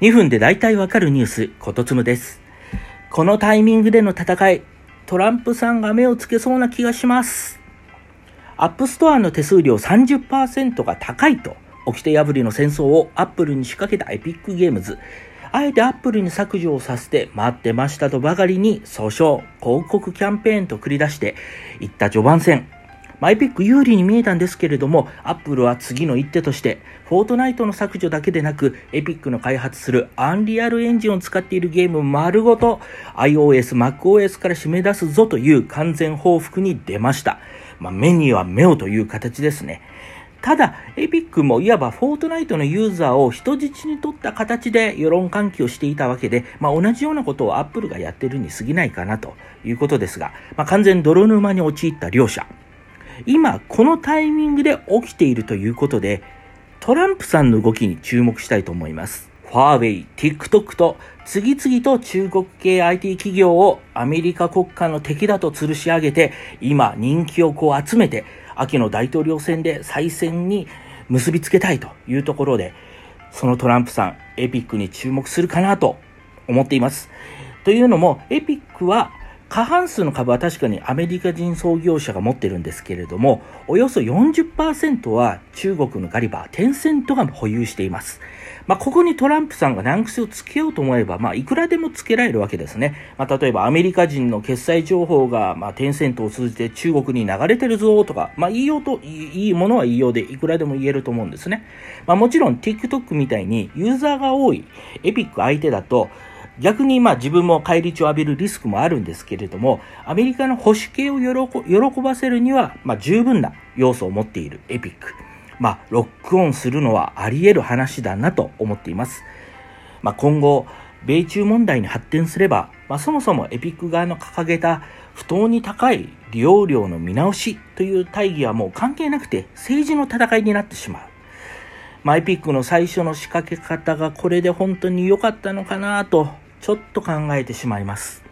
2分で大体わかるニュース、ことつむです。このタイミングでの戦い、トランプさんが目をつけそうな気がします。 App Store の手数料30%が高いと、掟破りの戦争をアップルに仕掛けた Epic Games。あえてアップルに削除をさせて待ってましたとばかりに訴訟、広告キャンペーンと繰り出していった序盤戦。エピック有利に見えたんですけれども、アップルは次の一手として、フォートナイトの削除だけでなく、エピックの開発するアンリアルエンジンを使っているゲーム丸ごと、iOS、MacOS から締め出すぞという完全報復に出ました。まあ、目には目をという形ですね。ただ、エピックもいわばフォートナイトのユーザーを人質に取った形で世論喚起をしていたわけで、まあ、同じようなことをアップルがやってるに過ぎないかなということですが、まあ、完全泥沼に陥った両者。今、このタイミングで起きているということで、トランプさんの動きに注目したいと思います。ファーウェイ、TikTok と次々と中国系 IT 企業をアメリカ国家の敵だと吊るし上げて、今人気をこう集めて、秋の大統領選で再選に結びつけたいというところで、そのトランプさん、エピックに注目するかなと思っています。というのも、エピックは過半数の株は確かにアメリカ人創業者が持ってるんですけれども、およそ40%は中国のガリバー、テンセントが保有しています。まあ、ここにトランプさんが難癖をつけようと思えば、まあ、いくらでもつけられるわけですね。まあ、例えばアメリカ人の決済情報が、まあ、テンセントを通じて中国に流れてるぞとか、まあ、言いようと、いいものは言いようで、いくらでも言えると思うんですね。まあ、もちろん TikTok みたいにユーザーが多いエピック相手だと、逆にまあ自分も返り血を浴びるリスクもあるんですけれども、アメリカの保守系を喜ばせるには、まあ十分な要素を持っているエピック。まあ、ロックオンするのはあり得る話だなと思っています。まあ、今後、米中問題に発展すれば、まあ、そもそもエピック側の掲げた不当に高い利用料の見直しという大義はもう関係なくて政治の戦いになってしまう。まあ、エピックの最初の仕掛け方がこれで本当に良かったのかなと、ちょっと考えてしまいます。